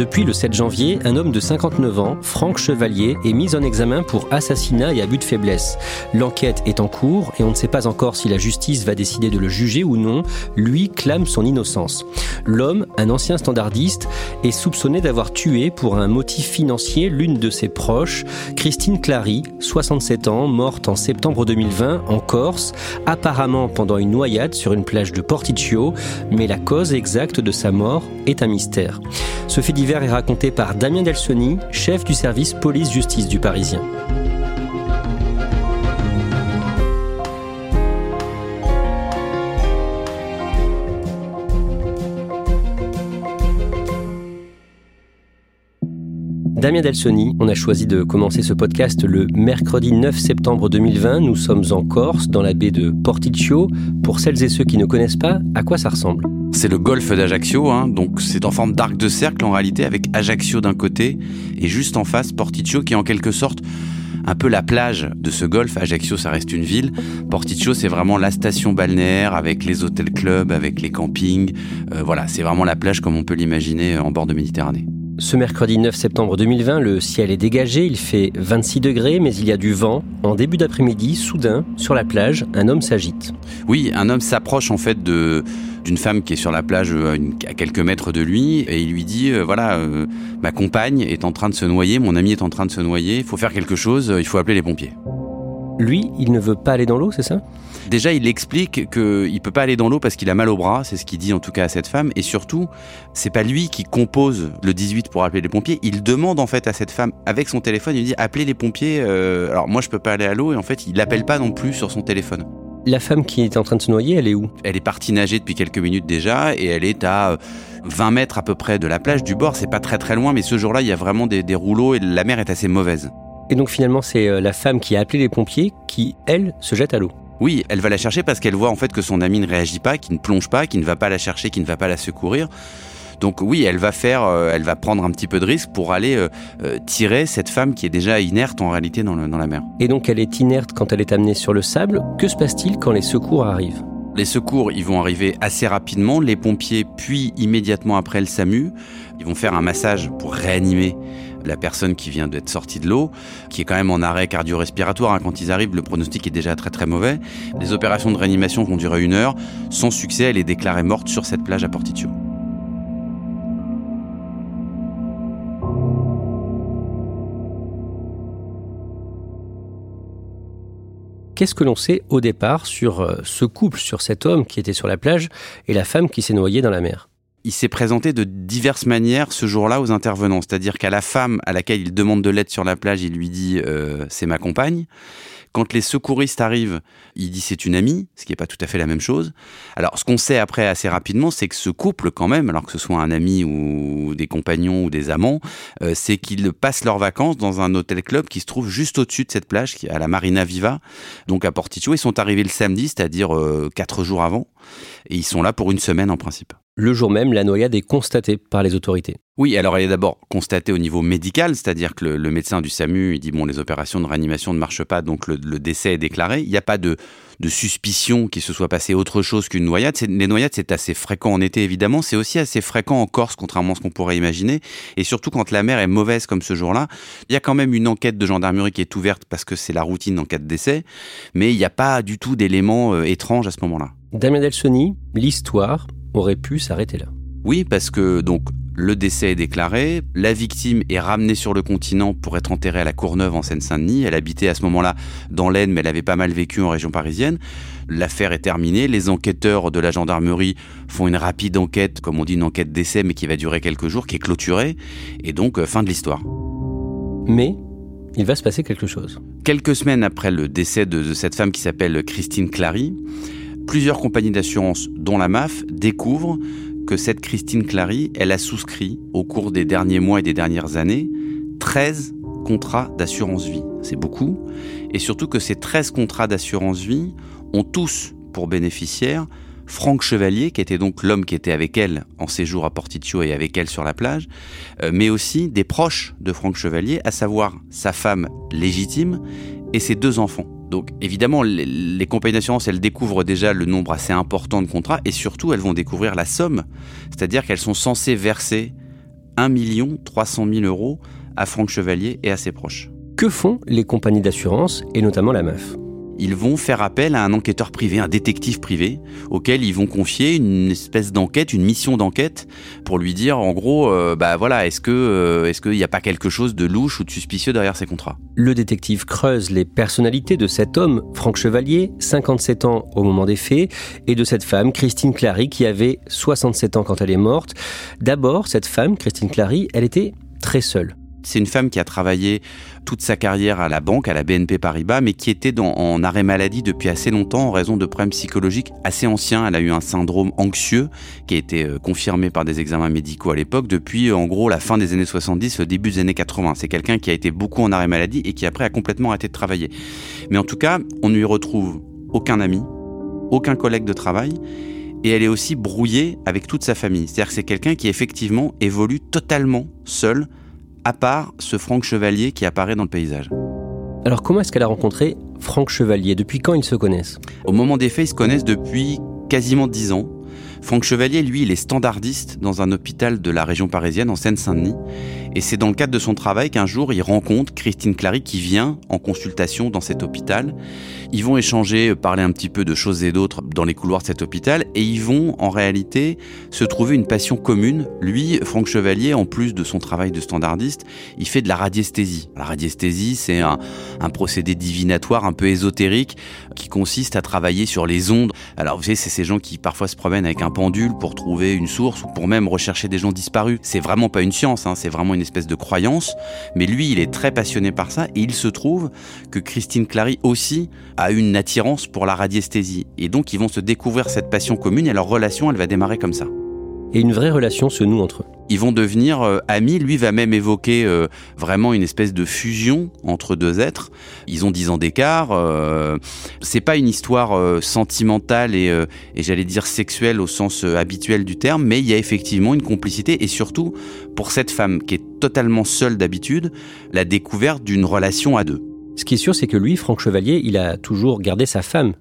Depuis le 7 janvier, un homme de 59 ans, Franck Chevalier, est mis en examen pour assassinat et abus de faiblesse. L'enquête est en cours et on ne sait pas encore si la justice va décider de le juger ou non. Lui clame son innocence. L'homme, un ancien standardiste, est soupçonné d'avoir tué pour un motif financier l'une de ses proches, Christine Clary, 67 ans, morte en septembre 2020 en Corse, apparemment pendant une noyade sur une plage de Porticcio, mais la cause exacte de sa mort est un mystère. Est raconté par Damien Delsoni, chef du service police-justice du Parisien. Damien Delsoni, on a choisi de commencer ce podcast le mercredi 9 septembre 2020. Nous sommes en Corse, dans la baie de Porticcio. Pour celles et ceux qui ne connaissent pas, à quoi ça ressemble? C'est le golfe d'Ajaccio, hein, donc c'est en forme d'arc de cercle en réalité, avec Ajaccio d'un côté et juste en face Porticcio qui est en quelque sorte un peu la plage de ce golfe. Ajaccio, ça reste une ville. Porticcio, c'est vraiment la station balnéaire avec les hôtels clubs, avec les campings. Euh, voilà, c'est vraiment la plage comme on peut l'imaginer en bord de Méditerranée. Ce mercredi 9 septembre 2020, le ciel est dégagé, il fait 26 degrés, mais il y a du vent. En début d'après-midi, soudain, sur la plage, un homme s'agite. Oui, un homme s'approche en fait de d'une femme qui est sur la plage euh, à quelques mètres de lui et il lui dit euh, voilà euh, ma compagne est en train de se noyer, mon ami est en train de se noyer, il faut faire quelque chose, il faut appeler les pompiers. Lui, il ne veut pas aller dans l'eau, c'est ça? Déjà, il explique qu'il ne peut pas aller dans l'eau parce qu'il a mal au bras, c'est ce qu'il dit en tout cas à cette femme. Et surtout, c'est pas lui qui compose le 18 pour appeler les pompiers. Il demande en fait à cette femme avec son téléphone, il lui dit appelez les pompiers. alors moi, je peux pas aller à l'eau et en fait, il l'appelle pas non plus sur son téléphone. La femme qui est en train de se noyer, elle est où? Elle est partie nager depuis quelques minutes déjà et elle est à 20 euh, mètres à peu près de la plage du bord. C'est pas très très loin, mais ce jour-là, il y a vraiment des, des rouleaux et la mer est assez mauvaise. Et donc finalement, c'est euh, la femme qui a appelé les pompiers qui, elle, se jette à l'eau. Oui, elle va la chercher parce qu'elle voit en fait que son ami ne réagit pas, qui ne plonge pas, qui ne va pas la chercher, qui ne va pas la secourir. Donc oui, elle va faire, euh, elle va prendre un petit peu de risque pour aller euh, tirer cette femme qui est déjà inerte en réalité dans, dans la mer. Et donc elle est inerte quand elle est amenée sur le sable. Que se passe-t-il quand les secours arrivent? Les secours, ils vont arriver assez rapidement, les pompiers, puis immédiatement après le SAMU, ils vont faire un massage pour réanimer la personne qui vient d'être sortie de l'eau, qui est quand même en arrêt cardio-respiratoire. Hein. Quand ils arrivent, le pronostic est déjà très très mauvais. Les opérations de réanimation vont durer une heure. Sans succès, elle est déclarée morte sur cette plage à Porticcio. Qu'est-ce que l'on sait au départ sur euh, ce couple, sur cet homme qui était sur la plage et la femme qui s'est noyée dans la mer? Il s'est présenté de diverses manières ce jour-là aux intervenants. C'est-à-dire qu'à la femme à laquelle il demande de l'aide sur la plage, il lui dit euh, c'est ma compagne. Quand les secouristes arrivent, il dit c'est une amie, ce qui n'est pas tout à fait la même chose. Alors, ce qu'on sait après assez rapidement, c'est que ce couple, quand même, alors que ce soit un ami ou des compagnons ou des amants, euh, c'est qu'ils passent leurs vacances dans un hôtel club qui se trouve juste au-dessus de cette plage, à la Marina Viva, donc à Porticcio. Ils sont arrivés le samedi, c'est-à-dire euh, quatre jours avant, et ils sont là pour une semaine en principe. Le jour même, la noyade est constatée par les autorités. Oui, alors elle est d'abord constatée au niveau médical, c'est-à-dire que le, médecin du SAMU il dit bon les opérations de réanimation ne marchent pas, donc le, décès est déclaré. Il n'y a pas de, suspicion qu'il se soit passé autre chose qu'une noyade. Les noyades c'est assez fréquent en été évidemment, c'est aussi assez fréquent en Corse contrairement à ce qu'on pourrait imaginer. Et surtout quand la mer est mauvaise comme ce jour-là, il y a quand même une enquête de gendarmerie qui est ouverte parce que c'est la routine en cas de décès, mais il n'y a pas du tout d'éléments euh, étranges à ce moment-là. Damien Delsoni, l'histoire aurait pu s'arrêter là. Oui, parce que donc le décès est déclaré, la victime est ramenée sur le continent pour être enterrée à la Courneuve en Seine-Saint-Denis. Elle habitait à ce moment-là dans l'Aisne, mais elle avait pas mal vécu en région parisienne. L'affaire est terminée, les enquêteurs de la gendarmerie font une rapide enquête, comme on dit une enquête d'essai, mais qui va durer quelques jours, qui est clôturée, et donc euh, fin de l'histoire. Mais il va se passer quelque chose. Quelques semaines après le décès de, de cette femme qui s'appelle Christine Clary, plusieurs compagnies d'assurance, dont la MAF, découvrent que cette Christine Clary, elle a souscrit au cours des derniers mois et des dernières années 13 contrats d'assurance vie. C'est beaucoup. Et surtout que ces 13 contrats d'assurance vie ont tous pour bénéficiaire Franck Chevalier, qui était donc l'homme qui était avec elle en séjour à Porticcio et avec elle sur la plage, euh, mais aussi des proches de Franck Chevalier, à savoir sa femme légitime et ses deux enfants. Donc évidemment, les, compagnies d'assurance, elles découvrent déjà le nombre assez important de contrats et surtout, elles vont découvrir la somme. C'est-à-dire qu'elles sont censées verser 1 300 000 euros à Franck Chevalier et à ses proches. Que font les compagnies d'assurance et notamment la meuf? Ils vont faire appel à un enquêteur privé, un détective privé, auquel ils vont confier une espèce d'enquête, une mission d'enquête, pour lui dire en gros, euh, bah voilà, est-ce euh, est-ce qu'il n'y a pas quelque chose de louche ou de suspicieux derrière ces contrats? Le détective creuse les personnalités de cet homme, Franck Chevalier, 57 ans au moment des faits, et de cette femme, Christine Clary, qui avait 67 ans quand elle est morte. D'abord, cette femme, Christine Clary, elle était très seule. C'est une femme qui a travaillé toute sa carrière à la banque, à la BNP Paribas, mais qui était en arrêt maladie depuis assez longtemps en raison de problèmes psychologiques assez anciens. Elle a eu un syndrome anxieux qui a été euh, confirmé par des examens médicaux à l'époque depuis en gros la fin des années 70, le début des années 80. C'est quelqu'un qui a été beaucoup en arrêt maladie et qui après a complètement arrêté de travailler. Mais en tout cas, on ne lui retrouve aucun ami, aucun collègue de travail et elle est aussi brouillée avec toute sa famille. C'est-à-dire que c'est quelqu'un qui effectivement évolue totalement seul à part ce Franck Chevalier qui apparaît dans le paysage. Alors comment est-ce qu'elle a rencontré Franck Chevalier? Depuis quand ils se connaissent? Au moment des faits, ils se connaissent depuis quasiment dix ans. Franck Chevalier, lui, il est standardiste dans un hôpital de la région parisienne, en Seine-Saint-Denis. Et c'est dans le cadre de son travail qu'un jour, il rencontre Christine Clary qui vient en consultation dans cet hôpital. Ils vont échanger, parler un petit peu de choses et d'autres dans les couloirs de cet hôpital et ils vont en réalité se trouver une passion commune. Lui, Franck Chevalier, en plus de son travail de standardiste, il fait de la radiesthésie. La radiesthésie, c'est un, un procédé divinatoire un peu ésotérique qui consiste à travailler sur les ondes. Alors vous savez, c'est ces gens qui parfois se promènent avec un pendule pour trouver une source ou pour même rechercher des gens disparus. C'est vraiment pas une science, hein, c'est vraiment une espèce de croyance. Mais lui, il est très passionné par ça et il se trouve que Christine Clary aussi a une attirance pour la radiesthésie. Et donc ils vont se découvrir cette passion commune et leur relation, elle va démarrer comme ça et une vraie relation se noue entre eux. Ils vont devenir euh, amis. Lui va même évoquer euh, vraiment une espèce de fusion entre deux êtres. Ils ont dix ans d'écart. Euh, c'est pas une histoire sentimentale et, et j'allais dire sexuelle au sens habituel du terme, mais il y a effectivement une complicité et surtout pour cette femme qui est totalement seule d'habitude, la découverte d'une relation à deux. Ce qui est sûr, c'est que lui, Franck Chevalier, il a toujours gardé sa femme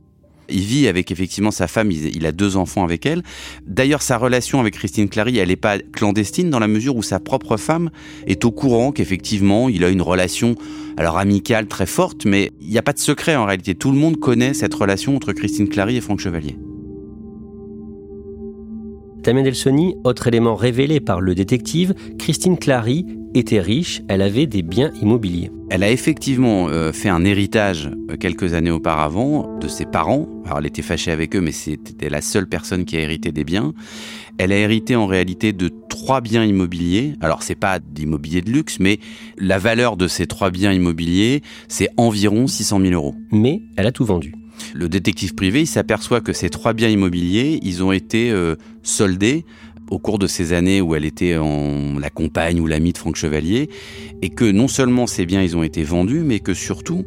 il vit avec effectivement sa femme, il, a deux enfants avec elle. D'ailleurs, sa relation avec Christine Clary, elle n'est pas clandestine dans la mesure où sa propre femme est au courant qu'effectivement, il a une relation, alors amicale très forte, mais il n'y a pas de secret en réalité. Tout le monde connaît cette relation entre Christine Clary et Franck Chevalier. Tamia Delsoni, autre élément révélé par le détective, Christine Clary était riche, elle avait des biens immobiliers. Elle a effectivement euh, fait un héritage euh, quelques années auparavant de ses parents. Alors elle était fâchée avec eux, mais c'était la seule personne qui a hérité des biens. Elle a hérité en réalité de trois biens immobiliers. Alors c'est pas d'immobilier de luxe, mais la valeur de ces trois biens immobiliers, c'est environ 600 000 euros. Mais elle a tout vendu. Le détective privé, s'aperçoit que ces trois biens immobiliers, ils ont été euh, soldés au cours de ces années où elle était en la compagne ou l'amie de Franck Chevalier, et que non seulement ces biens ils ont été vendus, mais que surtout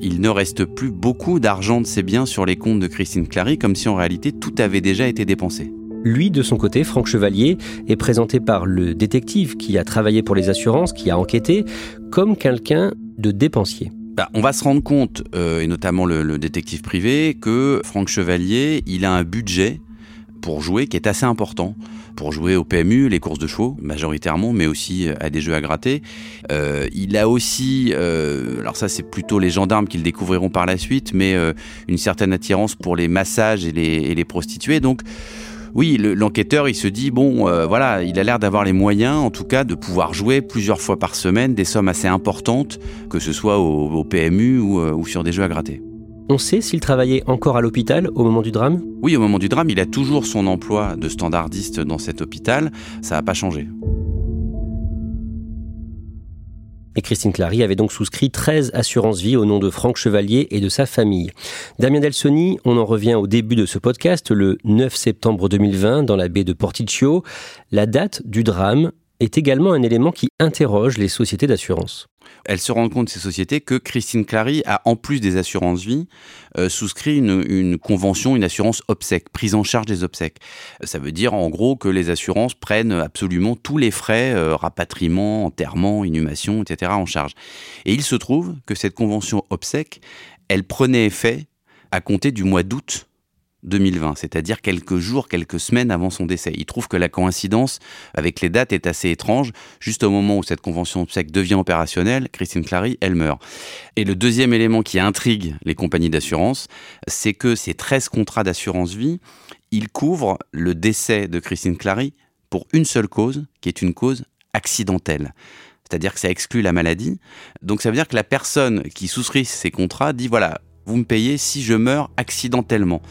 il ne reste plus beaucoup d'argent de ces biens sur les comptes de Christine Clary, comme si en réalité tout avait déjà été dépensé. Lui, de son côté, Franck Chevalier, est présenté par le détective qui a travaillé pour les assurances, qui a enquêté, comme quelqu'un de dépensier. Bah, on va se rendre compte, euh, et notamment le, le, détective privé, que Franck Chevalier, il a un budget pour jouer qui est assez important pour jouer au PMU, les courses de chevaux majoritairement, mais aussi euh, à des jeux à gratter. Euh, il a aussi, euh, alors ça c'est plutôt les gendarmes qui le découvriront par la suite, mais une certaine attirance pour les massages et les, et les prostituées. Donc Oui, l'enquêteur, il se dit, bon, euh, voilà, il a l'air d'avoir les moyens, en tout cas, de pouvoir jouer plusieurs fois par semaine des sommes assez importantes, que ce soit au, PMU euh, ou sur des jeux à gratter. On sait s'il travaillait encore à l'hôpital au moment du drame? Oui, au moment du drame, il a toujours son emploi de standardiste dans cet hôpital. Ça n'a pas changé. Et Christine Clary avait donc souscrit 13 assurances-vie au nom de Franck Chevalier et de sa famille. Damien Delsoni, on en revient au début de ce podcast, le 9 septembre 2020, dans la baie de Porticcio. La date du drame est également un élément qui interroge les sociétés d'assurance. Elle se rend compte, ces sociétés, que Christine Clary a, en plus des assurances-vie, euh, souscrit une, convention, une assurance obsèque, prise en charge des obsèques. Ça veut dire, en gros, que les assurances prennent absolument tous les frais, euh, rapatriement, enterrement, inhumation, etc., en charge. Et il se trouve que cette convention obsèque, elle prenait effet à compter du mois d'août 2020, c'est-à-dire quelques jours, quelques semaines avant son décès. Il trouve que la coïncidence avec les dates est assez étrange. Juste au moment où cette convention obsèque devient opérationnelle, Christine Clary, elle meurt. Et le deuxième élément qui intrigue les compagnies d'assurance, c'est que ces 13 contrats d'assurance vie, ils couvrent le décès de Christine Clary pour une seule cause, qui est une cause accidentelle c'est-à-dire que ça exclut la maladie. Donc ça veut dire que la personne qui souscrit ces contrats dit voilà, vous me payez si je meurs accidentellement.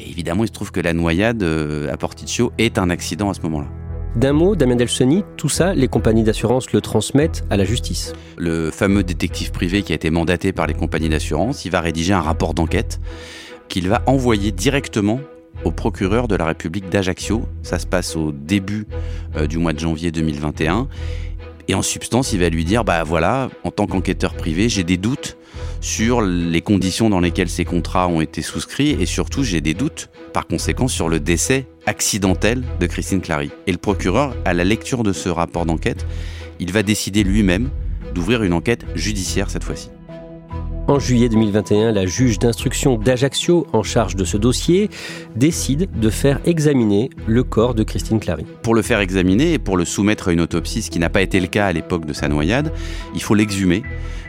Et évidemment, il se trouve que la noyade euh, à Porticcio est un accident à ce moment-là. D'un mot, Damien Delsoni, tout ça, les compagnies d'assurance le transmettent à la justice. Le fameux détective privé qui a été mandaté par les compagnies d'assurance, il va rédiger un rapport d'enquête qu'il va envoyer directement au procureur de la République d'Ajaccio. Ça se passe au début euh, du mois de janvier 2021. Et en substance, il va lui dire, bah voilà, en tant qu'enquêteur privé, j'ai des doutes sur les conditions dans lesquelles ces contrats ont été souscrits et surtout j'ai des doutes par conséquent sur le décès accidentel de Christine Clary. Et le procureur, à la lecture de ce rapport d'enquête, il va décider lui-même d'ouvrir une enquête judiciaire cette fois-ci. En juillet 2021, la juge d'instruction d'Ajaccio, en charge de ce dossier, décide de faire examiner le corps de Christine Clary. Pour le faire examiner et pour le soumettre à une autopsie, ce qui n'a pas été le cas à l'époque de sa noyade, il faut l'exhumer.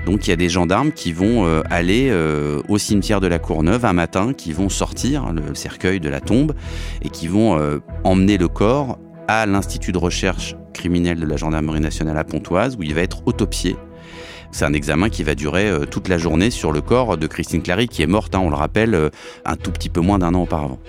Donc il y a des gendarmes qui vont euh, aller euh, au cimetière de la Courneuve un matin, qui vont sortir le cercueil de la tombe et qui vont euh, emmener le corps à l'Institut de recherche criminelle de la gendarmerie nationale à Pontoise, où il va être autopsié c'est un examen qui va durer euh, toute la journée sur le corps de Christine Clary, qui est morte, hein, on le rappelle, euh, un tout petit peu moins d'un an auparavant.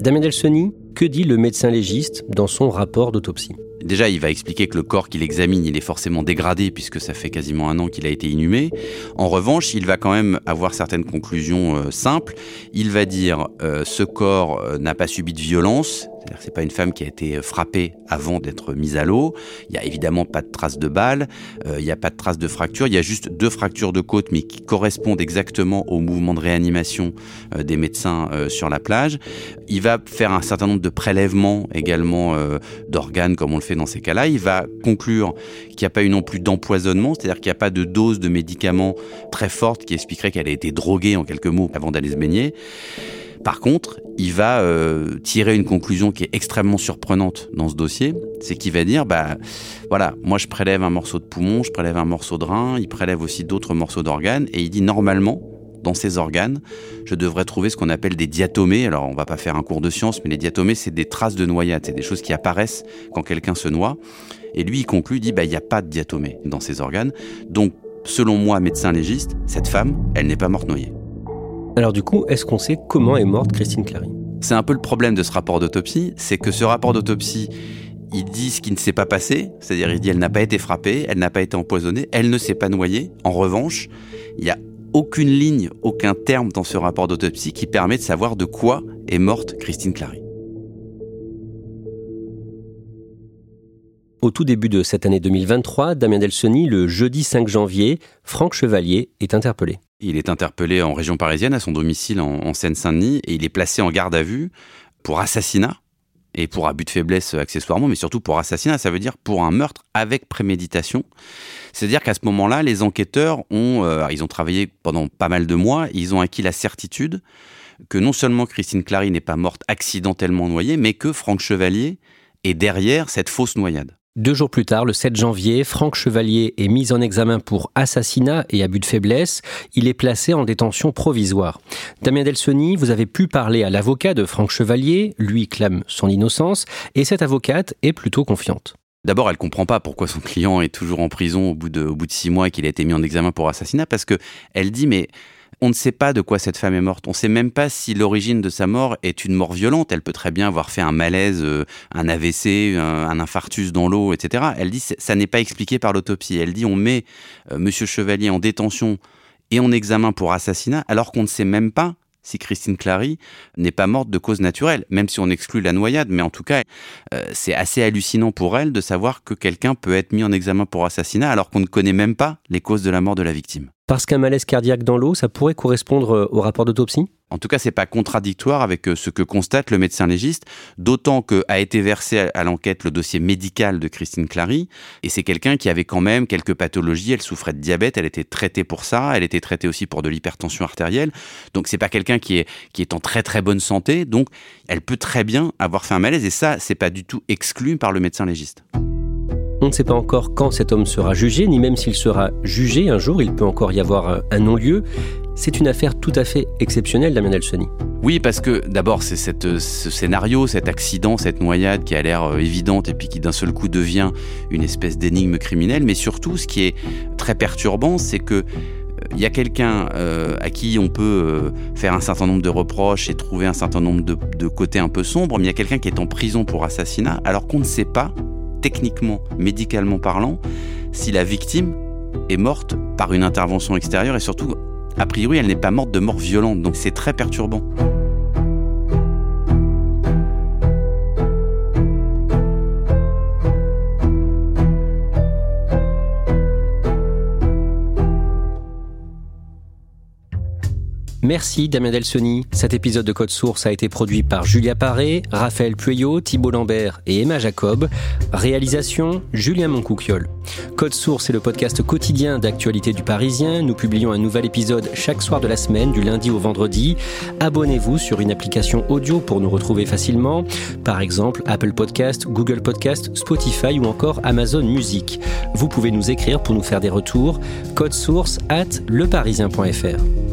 Damien Delsoni, que dit le médecin légiste dans son rapport d'autopsie? Déjà, il va expliquer que le corps qu'il examine, il est forcément dégradé puisque ça fait quasiment un an qu'il a été inhumé. En revanche, il va quand même avoir certaines conclusions euh, simples. Il va dire ce corps n'a pas subi de violence, c'est pas une femme qui a été frappée avant d'être mise à l'eau. Il y a évidemment pas de traces de balles, euh, il n'y a pas de traces de fractures. Il y a juste deux fractures de côte, mais qui correspondent exactement au mouvement de réanimation euh, des médecins euh, sur la plage. Il va faire un certain nombre de prélèvements également d'organes, comme on le fait dans ces cas-là. Il va conclure qu'il n'y a pas eu non plus d'empoisonnement, c'est-à-dire qu'il n'y a pas de dose de médicaments très forte qui expliquerait qu'elle a été droguée en quelques mots avant d'aller se baigner. Par contre, il va euh, tirer une conclusion qui est extrêmement surprenante dans ce dossier, c'est qu'il va dire, bah voilà, moi je prélève un morceau de poumon, je prélève un morceau de rein, il prélève aussi d'autres morceaux d'organes, et il dit normalement, dans ces organes, je devrais trouver ce qu'on appelle des diatomées. Alors, on va pas faire un cours de science, mais les diatomées, c'est des traces de noyade, c'est des choses qui apparaissent quand quelqu'un se noie. Et lui, il conclut, il dit, bah, il n'y a pas de diatomées dans ces organes. Donc, selon moi, médecin légiste, cette femme, elle n'est pas morte noyée. Alors du coup, est-ce qu'on sait comment est morte Christine Clary? C'est un peu le problème de ce rapport d'autopsie, c'est que ce rapport d'autopsie, il dit ce qui ne s'est pas passé, c'est-à-dire il dit elle n'a pas été frappée, elle n'a pas été empoisonnée, elle ne s'est pas noyée. En revanche, il n'y a aucune ligne, aucun terme dans ce rapport d'autopsie qui permet de savoir de quoi est morte Christine Clary. Au tout début de cette année 2023, Damien Delsoni, le jeudi 5 janvier, Franck Chevalier est interpellé. Il est interpellé en région parisienne, à son domicile en, Seine-Saint-Denis, et il est placé en garde à vue pour assassinat et pour abus de faiblesse accessoirement, mais surtout pour assassinat, ça veut dire pour un meurtre avec préméditation. C'est-à-dire qu'à ce moment-là, les enquêteurs ont, euh, ils ont travaillé pendant pas mal de mois, ils ont acquis la certitude que non seulement Christine Clary n'est pas morte accidentellement noyée, mais que Franck Chevalier est derrière cette fausse noyade. Deux jours plus tard, le 7 janvier, Franck Chevalier est mis en examen pour assassinat et abus de faiblesse. Il est placé en détention provisoire. Damien Delsoni, vous avez pu parler à l'avocat de Franck Chevalier, lui clame son innocence, et cette avocate est plutôt confiante. D'abord, elle comprend pas pourquoi son client est toujours en prison au bout de, au bout de six mois et qu'il a été mis en examen pour assassinat, parce que elle dit mais on ne sait pas de quoi cette femme est morte. On ne sait même pas si l'origine de sa mort est une mort violente. Elle peut très bien avoir fait un malaise, euh, un AVC, un, infarctus dans l'eau, etc. Elle dit ça n'est pas expliqué par l'autopsie. Elle dit on met euh, Monsieur Chevalier en détention et en examen pour assassinat alors qu'on ne sait même pas si Christine Clary n'est pas morte de cause naturelle, même si on exclut la noyade. Mais en tout cas, euh, c'est assez hallucinant pour elle de savoir que quelqu'un peut être mis en examen pour assassinat alors qu'on ne connaît même pas les causes de la mort de la victime. Parce qu'un malaise cardiaque dans l'eau, ça pourrait correspondre euh, au rapport d'autopsie? En tout cas, c'est pas contradictoire avec euh, ce que constate le médecin légiste, d'autant que a été versé à l'enquête le dossier médical de Christine Clary, et c'est quelqu'un qui avait quand même quelques pathologies. Elle souffrait de diabète, elle était traitée pour ça, elle était traitée aussi pour de l'hypertension artérielle. Donc c'est pas quelqu'un qui est en très très bonne santé, donc elle peut très bien avoir fait un malaise, et ça c'est pas du tout exclu par le médecin légiste. On ne sait pas encore quand cet homme sera jugé, ni même s'il sera jugé un jour, il peut encore y avoir un non-lieu. C'est une affaire tout à fait exceptionnelle, Damien Elsoni. Oui, parce que d'abord, c'est ce scénario, cet accident, cette noyade qui a l'air euh, évidente et puis qui d'un seul coup devient une espèce d'énigme criminelle. Mais surtout, ce qui est très perturbant, c'est que il euh, y a quelqu'un euh, à qui on peut faire un certain nombre de reproches et trouver un certain nombre de, de côtés un peu sombres, mais il y a quelqu'un qui est en prison pour assassinat alors qu'on ne sait pas techniquement, médicalement parlant, si la victime est morte par une intervention extérieure et surtout, a priori, elle n'est pas morte de mort violente. Donc c'est très perturbant. Merci Damien Delsoni. Cet épisode de Code Source a été produit par Julia Paré, Raphaël Pueyo, Thibault Lambert et Emma Jacob. Réalisation Julien Moncouquiol. Code Source est le podcast quotidien d'actualité du Parisien. Nous publions un nouvel épisode chaque soir de la semaine, du lundi au vendredi. Abonnez-vous sur une application audio pour nous retrouver facilement. Par exemple, Apple Podcast, Google Podcast, Spotify ou encore Amazon Music. Vous pouvez nous écrire pour nous faire des retours. Code Source at leparisien.fr.